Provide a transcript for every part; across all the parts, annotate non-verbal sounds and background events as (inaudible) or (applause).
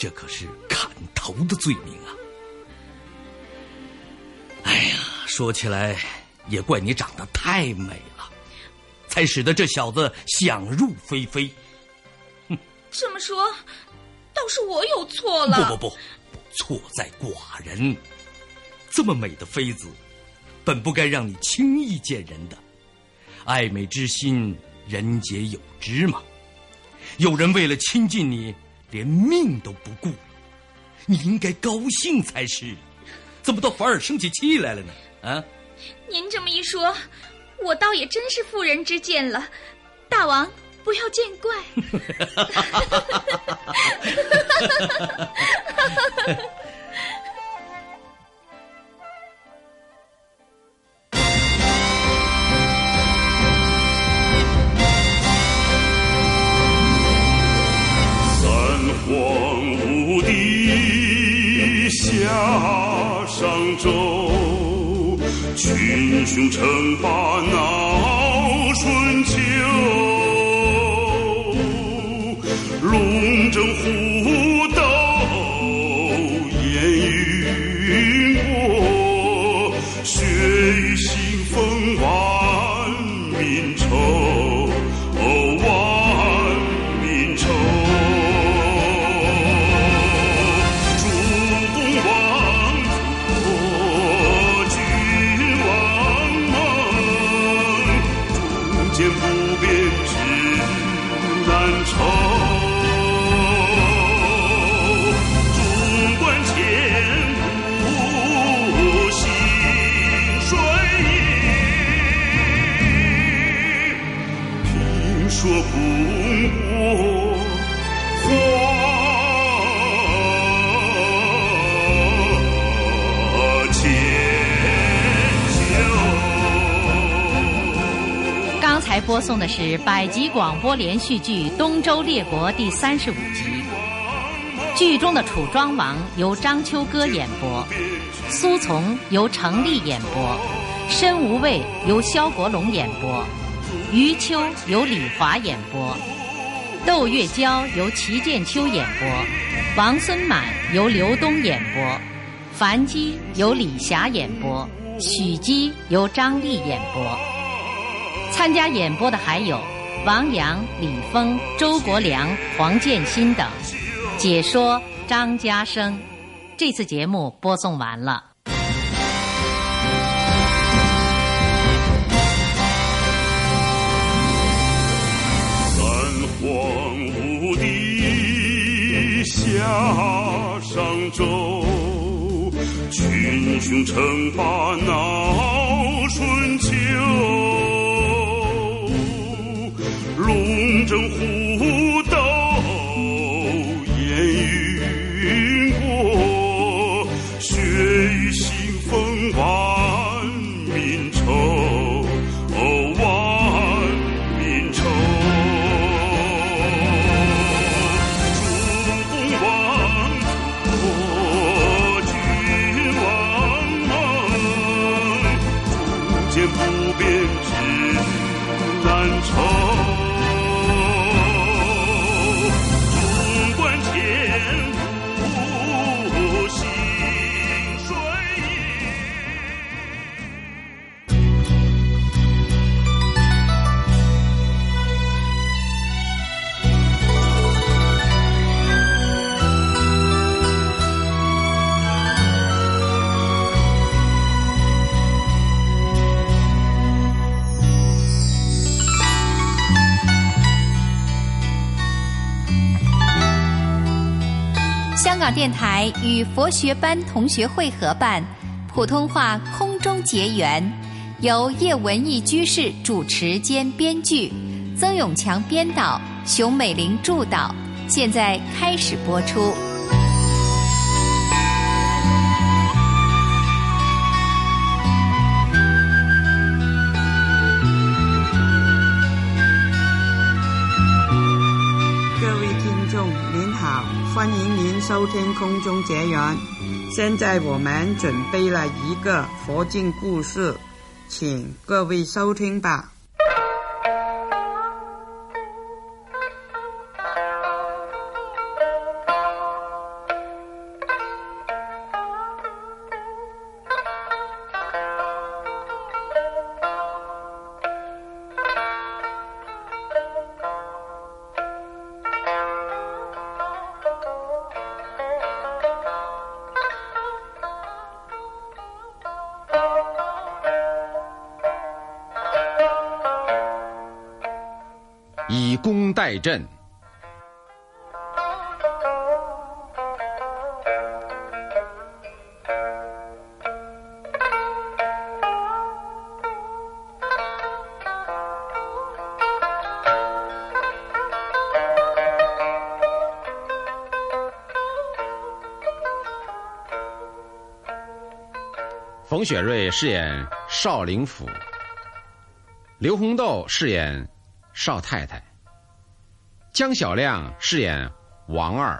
这可是砍头的罪名啊！哎呀，说起来也怪你长得太美了，才使得这小子想入非非。哼，这么说，倒是我有错了。不不不，错在寡人。这么美的妃子，本不该让你轻易见人的。爱美之心，人皆有之嘛。有人为了亲近你。连命都不顾，你应该高兴才是，怎么倒反而生起气来了呢？啊！您这么一说，我倒也真是妇人之见了，大王不要见怪。(laughs) 群雄称霸闹春秋，龙争虎说不过华千秋。刚才播送的是百集广播连续剧《东周列国》第三十五集。剧中的楚庄王由张秋歌演播，苏从由程立演播，申无畏由萧国龙演播，余秋由李华演播，窦月娇由齐建秋演播，王孙满由刘东演播，樊姬由李霞演播，许姬由张丽演播。参加演播的还有王阳、李峰、周国良、黄建新等，解说张家生。这次节目播送完了。帝下商周，群雄称霸闹春秋。龙争虎电台与佛学班同学会合办普通话空中结缘，由叶文义居士主持兼编剧，曾永强编导，熊美玲助导，现在开始播出。您好欢迎您收听空中结缘。现在我们准备了一个佛经故事，请各位收听吧。功待朕。冯雪瑞饰演少林府，刘红豆饰演少太太，江小亮饰演王二，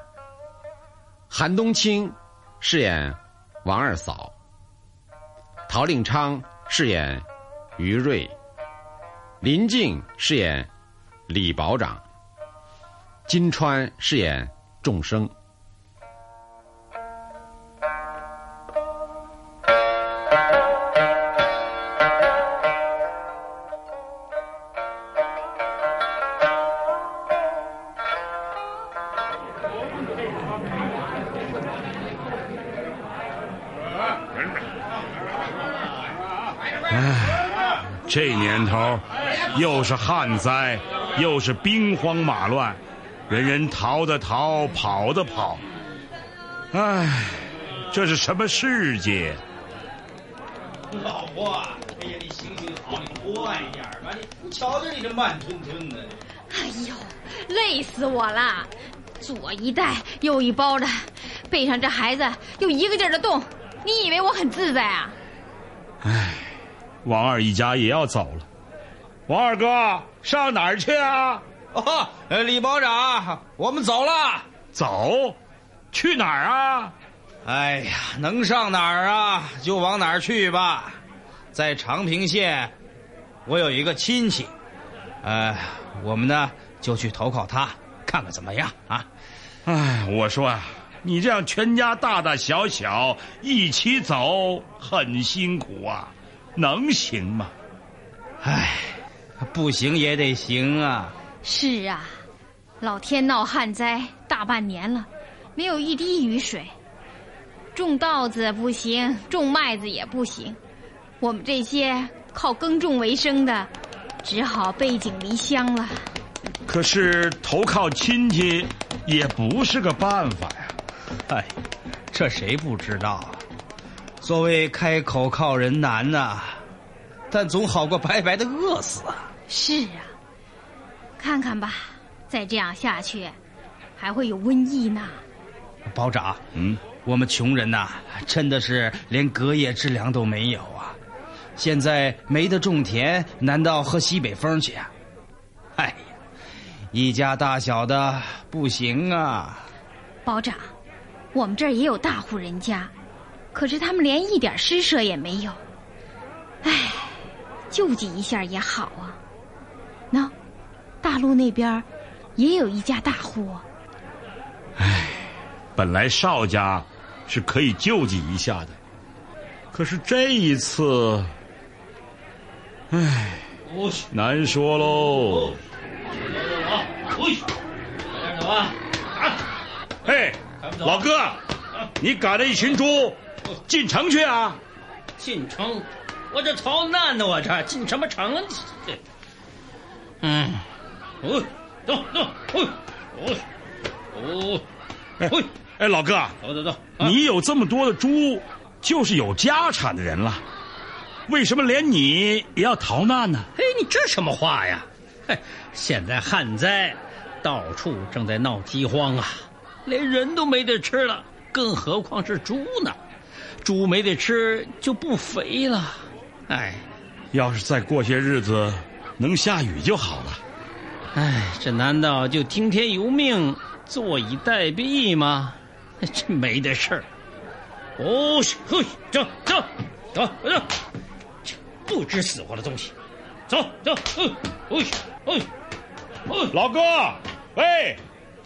韩冬青饰演王二嫂，陶令昌饰演于瑞，林静饰演李保长，金川饰演众生。这年头，又是旱灾，又是兵荒马乱，人人逃的逃，跑的跑。唉，这是什么世界？老婆，哎呀，你行行好，你快点吧！你瞧瞧你这慢吞吞的。哎呦，累死我了！左一袋，右一包的，背上这孩子又一个劲儿的动，你以为我很自在啊？唉。王二一家也要走了，王二哥上哪儿去啊？哦，李保长，我们走了。走，去哪儿啊？哎呀，能上哪儿啊就往哪儿去吧。在长平县，我有一个亲戚，呃，我们呢就去投靠他，看看怎么样啊？哎，我说啊，你这样全家大大小小一起走，很辛苦啊。能行吗？唉，不行也得行啊！是啊，老天闹旱灾大半年了，没有一滴雨水，种稻子不行，种麦子也不行，我们这些靠耕种为生的，只好背井离乡了。可是投靠亲戚也不是个办法呀！哎，这谁不知道？所谓开口靠人难呐，但总好过白白的饿死啊！是啊，看看吧，再这样下去，还会有瘟疫呢。保长，嗯，我们穷人呐，真的是连隔夜之粮都没有啊！现在没得种田，难道喝西北风去啊？哎呀，一家大小的不行啊！保长，我们这儿也有大户人家。可是他们连一点施舍也没有，唉，救济一下也好啊。那大陆那边也有一家大户。唉，本来邵家是可以救济一下的，可是这一次，唉，难说喽。走啊！嘿，老哥，你赶了一群猪。进城去啊！进城，我这逃难呢，我这进什么城？嗯，哦，走走，哦，哦，哦，哎，哎，老哥，走走走，你有这么多的猪，就是有家产的人了，为什么连你也要逃难呢？哎，你这什么话呀？嘿，现在旱灾，到处正在闹饥荒啊，连人都没得吃了，更何况是猪呢？猪没得吃就不肥了，哎，要是再过些日子能下雨就好了。哎，这难道就听天由命、坐以待毙吗？(laughs) 这没得事儿。哦，嘿，走走走走，不知死活的东西，走走，嗯，哎哎哎，老哥，喂，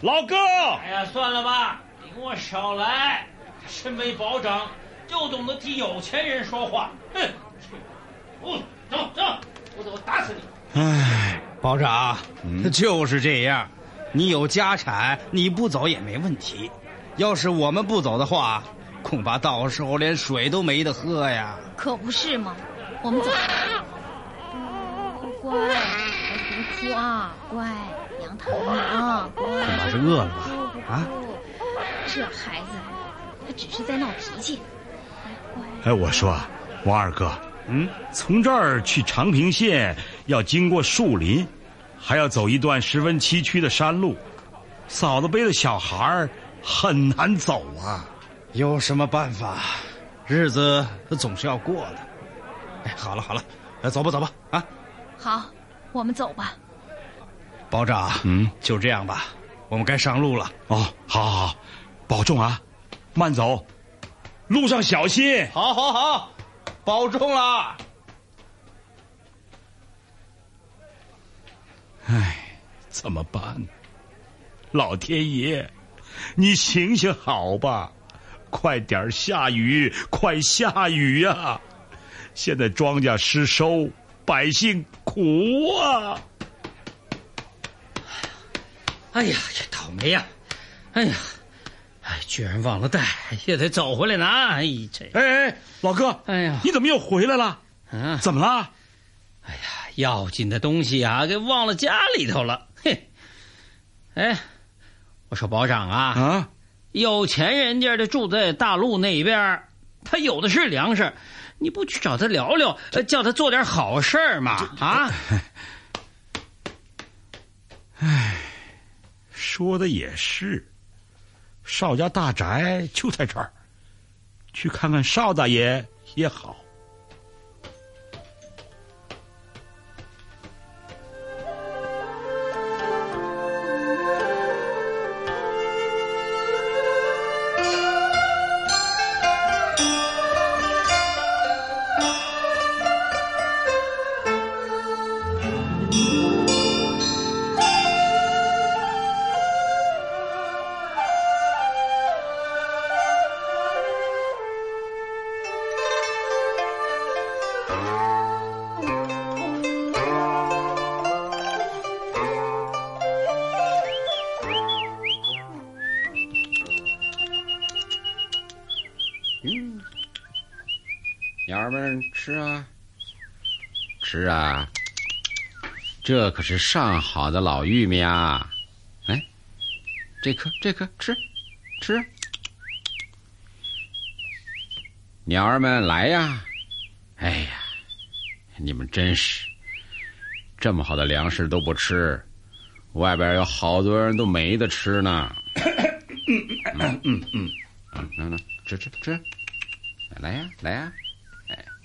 老哥，哎呀，算了吧，你给我少来，身为保长。就懂得替有钱人说话，哼！哦，走走，我打死你！哎，保长，就是这样。你有家产，你不走也没问题。要是我们不走的话，恐怕到时候连水都没得喝呀。可不是吗？我们走。乖，别哭啊，乖，娘疼你啊！恐怕是饿了吧？啊！这孩子，他只是在闹脾气。哎，我说，王二哥，嗯，从这儿去长平县要经过树林，还要走一段十分崎岖的山路，嫂子背着小孩儿很难走啊。有什么办法？日子总是要过的。哎，好了好了，来走吧走吧啊！好，我们走吧。保长，嗯，就这样吧，我们该上路了。哦，好，好，好，保重啊，慢走，路上小心。好，好，好，保重啦。唉，怎么办？老天爷，你行行好吧，快点下雨，快下雨呀！现在庄稼失收，百姓苦啊！哎呀，这倒霉呀！哎呀，哎，居然忘了带，也得走回来拿。哎，这……哎哎，老哥，哎呀，你怎么又回来了？啊，怎么了？哎呀，要紧的东西啊，给忘了家里头了。嘿，哎，我说保长啊，啊，有钱人家的住在大陆那边，他有的是粮食，你不去找他聊聊，叫他做点好事嘛？啊？(laughs) 唉。说的也是，邵家大宅就在这儿，去看看邵大爷也好。吃啊！这可是上好的老玉米啊！哎，这颗这颗吃，吃！鸟儿们来呀！哎呀，你们真是这么好的粮食都不吃，外边有好多人都没得吃呢。嗯嗯嗯，嗯，来吃吃吃，来呀来呀！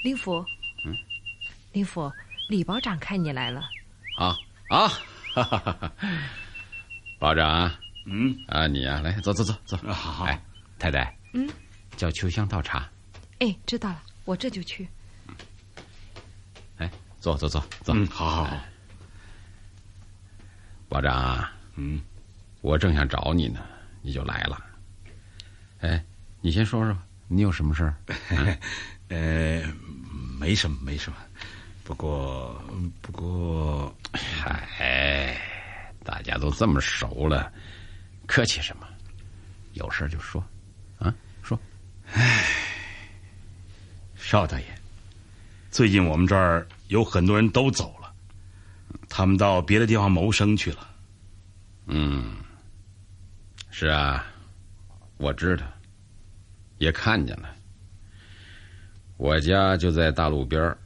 林福，林福，李保长看你来了。啊啊，哈哈哈！保长，嗯啊，你呀，来，坐坐坐坐。好好，哎，太太，嗯，叫秋香倒茶。哎，知道了，我这就去。哎，坐坐坐坐。嗯，好好好。保长啊，嗯，我正想找你呢，你就来了。哎，你先说说，你有什么事儿？(laughs) 呃，没什么，没什么。不过，不过，嗨，大家都这么熟了，客气什么？有事就说，啊，说。唉，邵大爷，最近我们这儿有很多人都走了，他们到别的地方谋生去了。嗯，是啊，我知道，也看见了。我家就在大路边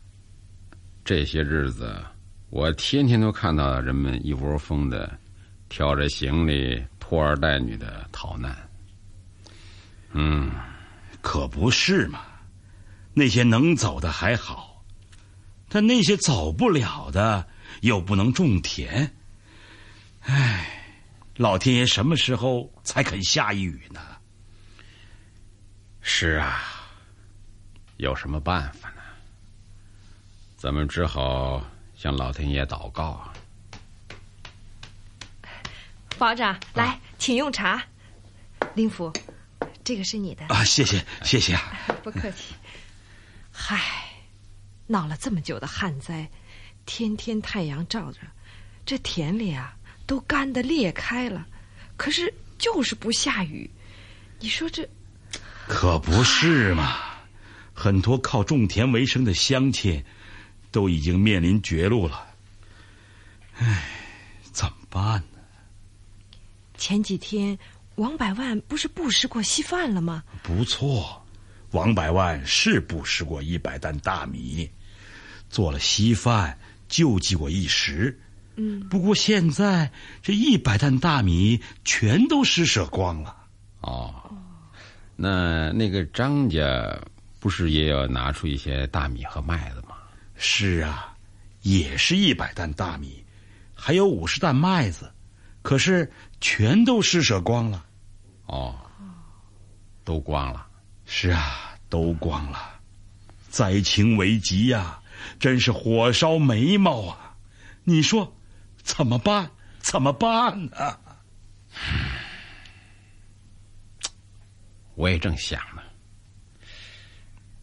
这些日子，我天天都看到人们一窝蜂的挑着行李、拖儿带女的逃难。嗯，可不是嘛。那些能走的还好，但那些走不了的又不能种田。唉，老天爷什么时候才肯下雨呢？是啊。有什么办法呢？咱们只好向老天爷祷告啊！保长，来，请用茶。林福，这个是你的啊，谢谢，谢谢啊，不客气。嗨，闹了这么久的旱灾，天天太阳照着，这田里啊都干的裂开了，可是就是不下雨。你说这可不是嘛？很多靠种田为生的乡亲，都已经面临绝路了。唉，怎么办呢？前几天王百万不是布施过稀饭了吗？不错，王百万是布施过一百担大米，做了稀饭，救济过一时。嗯，不过现在这一百担大米全都施舍光了。哦，那那个张家不是也要拿出一些大米和麦子吗？是啊，也是一百担大米，还有五十担麦子，可是全都施舍光了。哦，都光了。是啊，都光了。灾情危急呀，真是火烧眉毛啊！你说怎么办？怎么办呢？我也正想呢，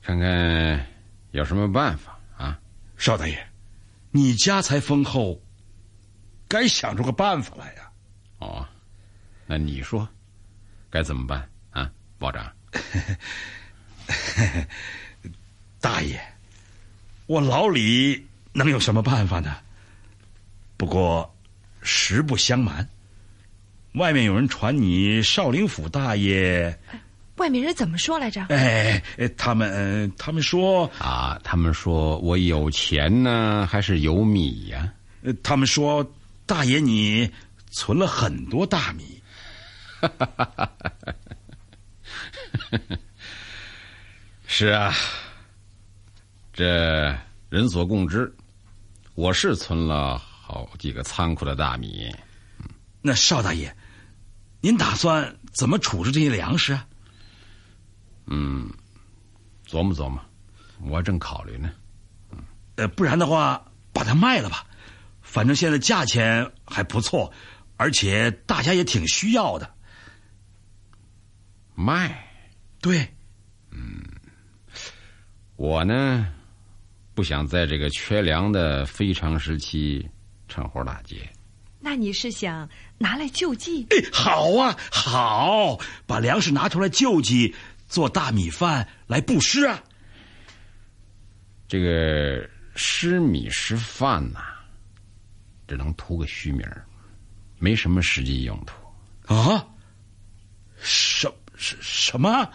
看看有什么办法啊？邵大爷，你家财丰厚，该想出个办法来呀！哦，那你说该怎么办啊，保长？(laughs) 大爷，我老李能有什么办法呢？不过实不相瞒，外面有人传你少林府大爷。外面人怎么说来着？哎，他们他们说啊，他们说我有钱呢，还是有米呀？他们说大爷你存了很多大米。(laughs) 是啊，这人所共知，我是存了好几个仓库的大米。那邵大爷，您打算怎么处置这些粮食啊？嗯，琢磨琢磨，我正考虑呢。嗯，呃，不然的话，把它卖了吧，反正现在价钱还不错，而且大家也挺需要的。卖？对。嗯，我呢，不想在这个缺粮的非常时期趁火打劫。那你是想拿来救济？哎，好啊，好，把粮食拿出来救济。做大米饭来布施啊！这个施米施饭呐，只能图个虚名没什么实际用途啊。什什什么？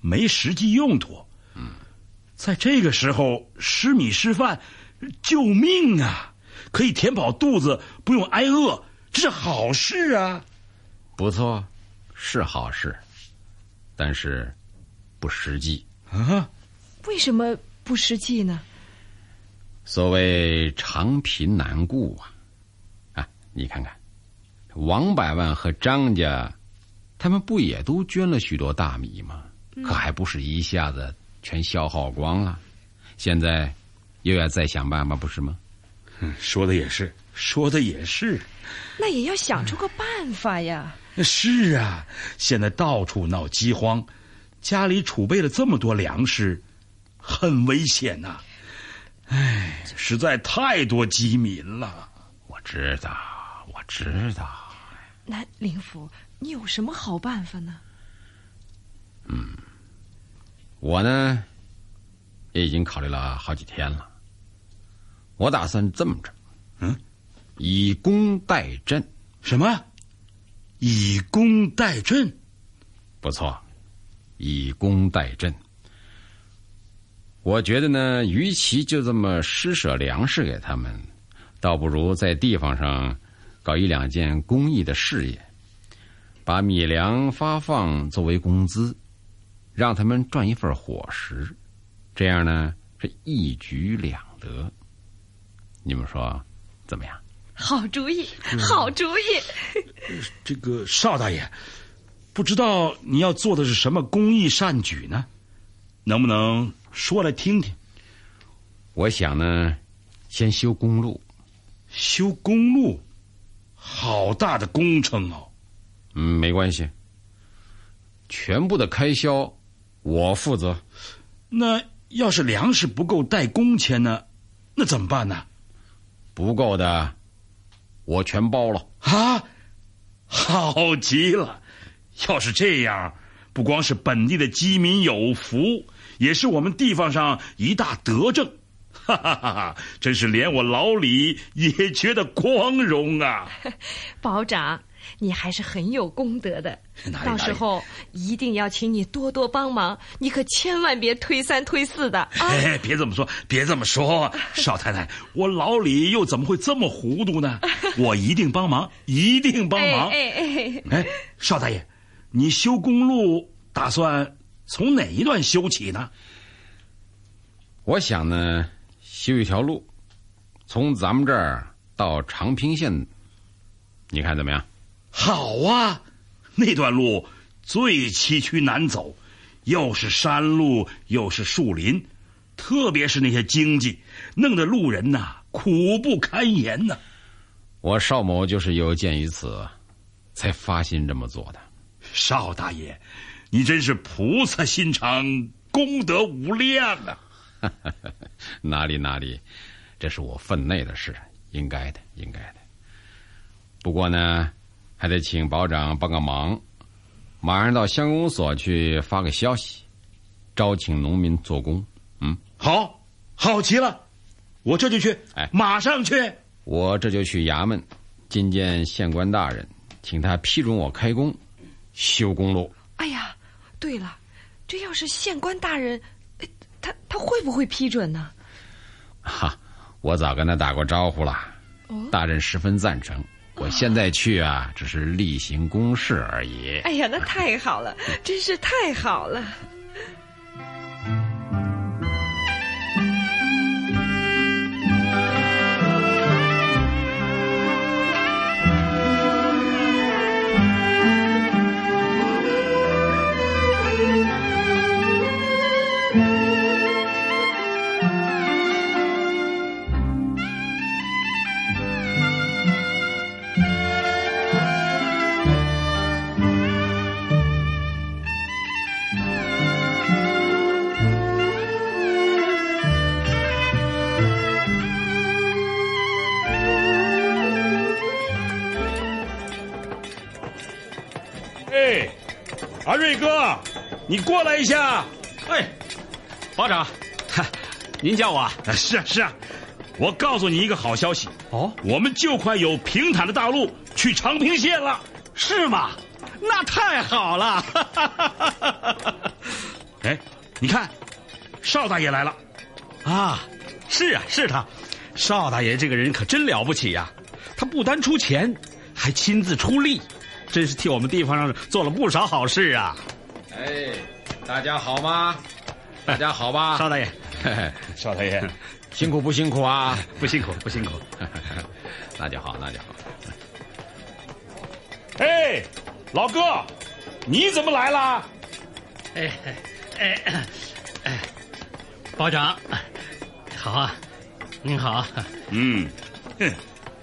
没实际用途？嗯，在这个时候施米施饭，救命啊！可以填饱肚子，不用挨饿，这是好事啊！不错，是好事。但是，不实际啊？为什么不实际呢？所谓长贫难顾啊！啊，你看看，王百万和张家，他们不也都捐了许多大米吗？可还不是一下子全消耗光了？现在又要再想办法，不是吗？嗯，说的也是，说的也是。那也要想出个办法呀。是啊，现在到处闹饥荒，家里储备了这么多粮食，很危险呐！哎，实在太多饥民了。我知道，我知道。那林府，你有什么好办法呢？嗯，我呢，也已经考虑了好几天了。我打算这么着，嗯，以工代赈。什么？以工代赈，不错，以工代赈。我觉得呢，与其就这么施舍粮食给他们，倒不如在地方上搞一两件公益的事业，把米粮发放作为工资，让他们赚一份伙食，这样呢是一举两得。你们说怎么样？好主意，好主意。(laughs) 这个邵大爷，不知道你要做的是什么公益善举呢？能不能说来听听？我想呢，先修公路。修公路，好大的工程哦。嗯，没关系，全部的开销我负责。那要是粮食不够带工钱呢？那怎么办呢？不够的。我全包了啊！好极了！要是这样，不光是本地的饥民有福，也是我们地方上一大德政。哈哈哈哈！真是连我老李也觉得光荣啊！(laughs) 保长，你还是很有功德的。哪里到时候一定要请你多多帮忙，你可千万别推三推四的啊！哎，别这么说，别这么说，少太太，我老李又怎么会这么糊涂呢？(laughs) 我一定帮忙，一定帮忙。哎哎哎，少大爷，你修公路打算从哪一段修起呢？我想呢，修一条路，从咱们这儿到长平县，你看怎么样？好啊，那段路最崎岖难走，又是山路又是树林，特别是那些荆棘，弄得路人呐、苦不堪言呐、我邵某就是有鉴于此，才发心这么做的。邵大爷，你真是菩萨心肠，功德无量啊！(laughs) 哪里哪里，这是我分内的事，应该的，应该的。不过呢，还得请保长帮个忙，马上到乡公所去发个消息，招请农民做工。嗯，好，好极了，我这就去，哎马上去。我这就去衙门觐见县官大人，请他批准我开工修公路。哎呀，对了，这要是县官大人，呃他他会不会批准呢？哈，我早跟他打过招呼了，哦大人十分赞成。我现在去啊，只是例行公事而已。哎呀，那太好了，真是太好了。阿瑞哥，你过来一下。哎，保长，哈您叫我啊？啊是啊是啊，我告诉你一个好消息，哦，我们就快有平坦的大路去长平县了。是吗？那太好了！(laughs) 哎，你看，邵大爷来了。啊，是啊，是他，邵大爷这个人可真了不起呀、他不单出钱，还亲自出力，真是替我们地方上做了不少好事啊！哎，大家好吗？大家好吧？邵大爷，嘿 (laughs) 嘿邵大爷，辛苦不辛苦啊？(laughs) 不辛苦，不辛苦。(laughs) 那就好，那就好。哎，老哥，你怎么来了？哎哎哎哎，保长，好啊，您好。嗯，哼，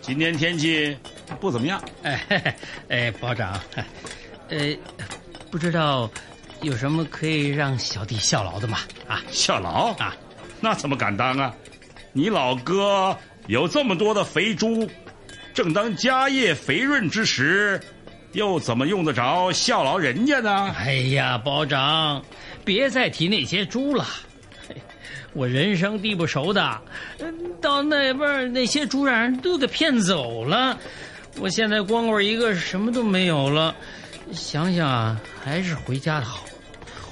今天天气不怎么样。哎嘿嘿哎，保长，呃，不知道有什么可以让小弟效劳的吗？啊，效劳啊，那怎么敢当啊？你老哥有这么多的肥猪，正当家业肥润之时，又怎么用得着效劳人家呢？哎呀，保长，别再提那些猪了。我人生地不熟的，嗯到那边那些猪让人都给骗走了，我现在光棍一个，什么都没有了。想想啊，还是回家的好。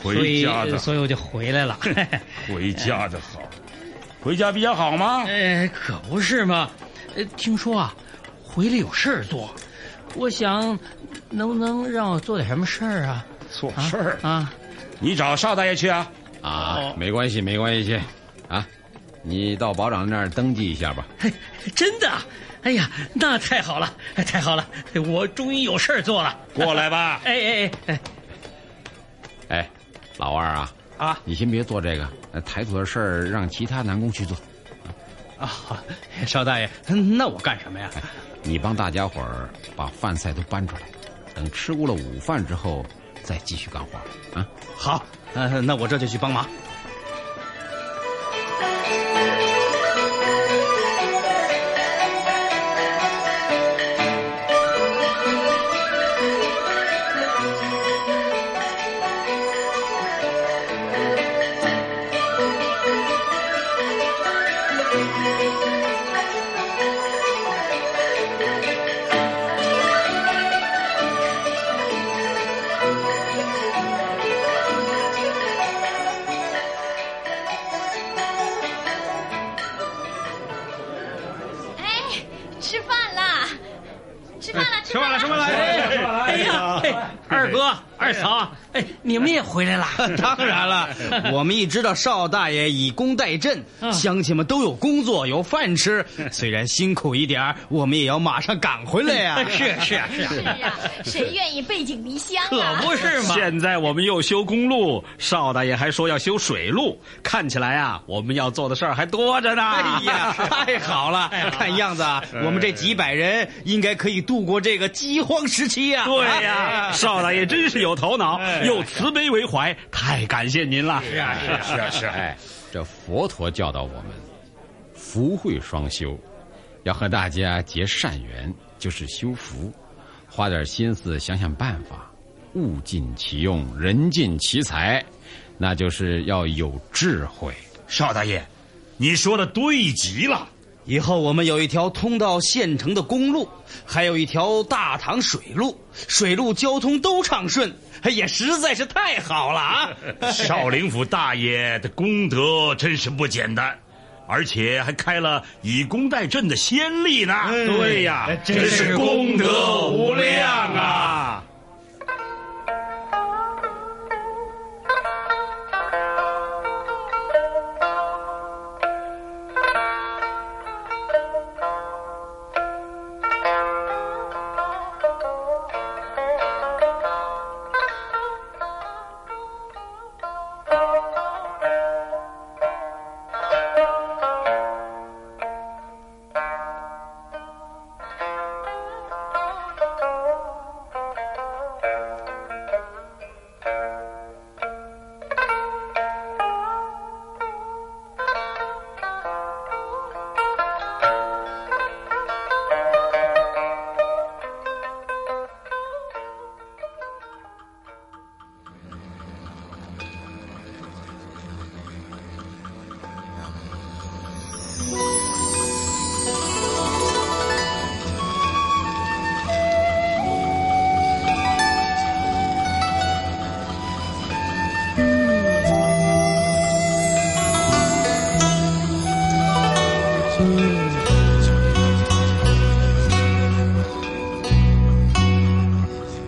回家的所以，所以我就回来了。(laughs) 回家的好，回家比较好吗？哎，可不是嘛！呃，听说啊，回来有事儿做，我想，能不能让我做点什么事儿啊？做事儿啊？你找邵大爷去啊。啊哦，没关系，没关系，啊，你到保长那儿登记一下吧。嘿，真的啊？哎呀，那太好了，哎太好了，我终于有事儿做了。过来吧。(laughs) 哎哎哎哎，哎，老二啊，啊你先别做这个，呃抬土的事儿让其他男工去做。啊，邵大爷，那我干什么呀？哎，你帮大家伙儿把饭菜都搬出来，等吃过了午饭之后再继续干活。啊，好，呃，那我这就去帮忙。二嫂，哎，你们也回来了？(laughs) 当然了，(laughs) 我们一知道邵大爷以工代赈，乡亲们都有工作有饭吃，(laughs) 虽然辛苦一点我们也要马上赶回来呀。是是啊是是啊，谁愿意背井离乡啊？可不是嘛！现在我们又修公路，邵大爷还说要修水路，看起来啊，我们要做的事儿还多着呢。哎呀，太好了！看样子啊，我们这几百人应该可以度过这个饥荒时期呀。对呀，邵大爷真是有头脑，又慈悲为怀，太感谢您了。是啊，是啊，是啊，是啊。哎，这佛陀教导我们，福慧双修，要和大家结善缘，就是修福，花点心思想想办法，物尽其用，人尽其才，那就是要有智慧。邵大爷，你说的对极了。以后我们有一条通到县城的公路，还有一条大唐水路，水路交通都畅顺，也实在是太好了啊！(laughs) 少林府大爷的功德真是不简单，而且还开了以工代赈的先例呢。对呀，真是功德无量啊！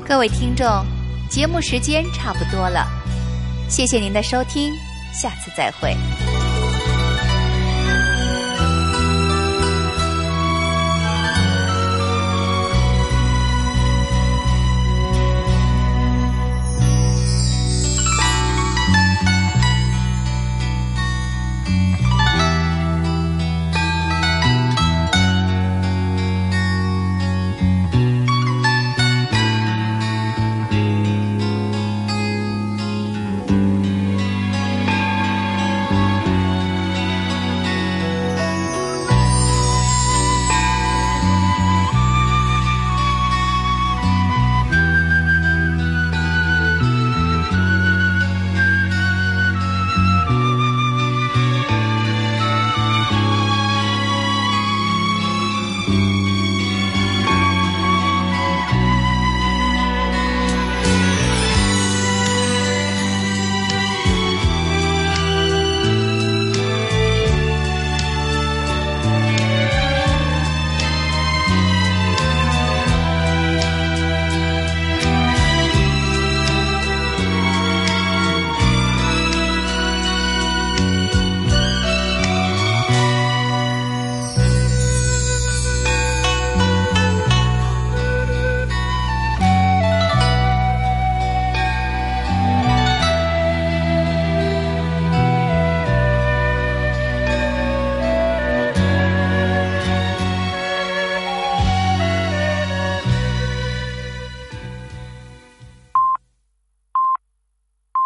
各位听众，节目时间差不多了，谢谢您的收听，下次再会。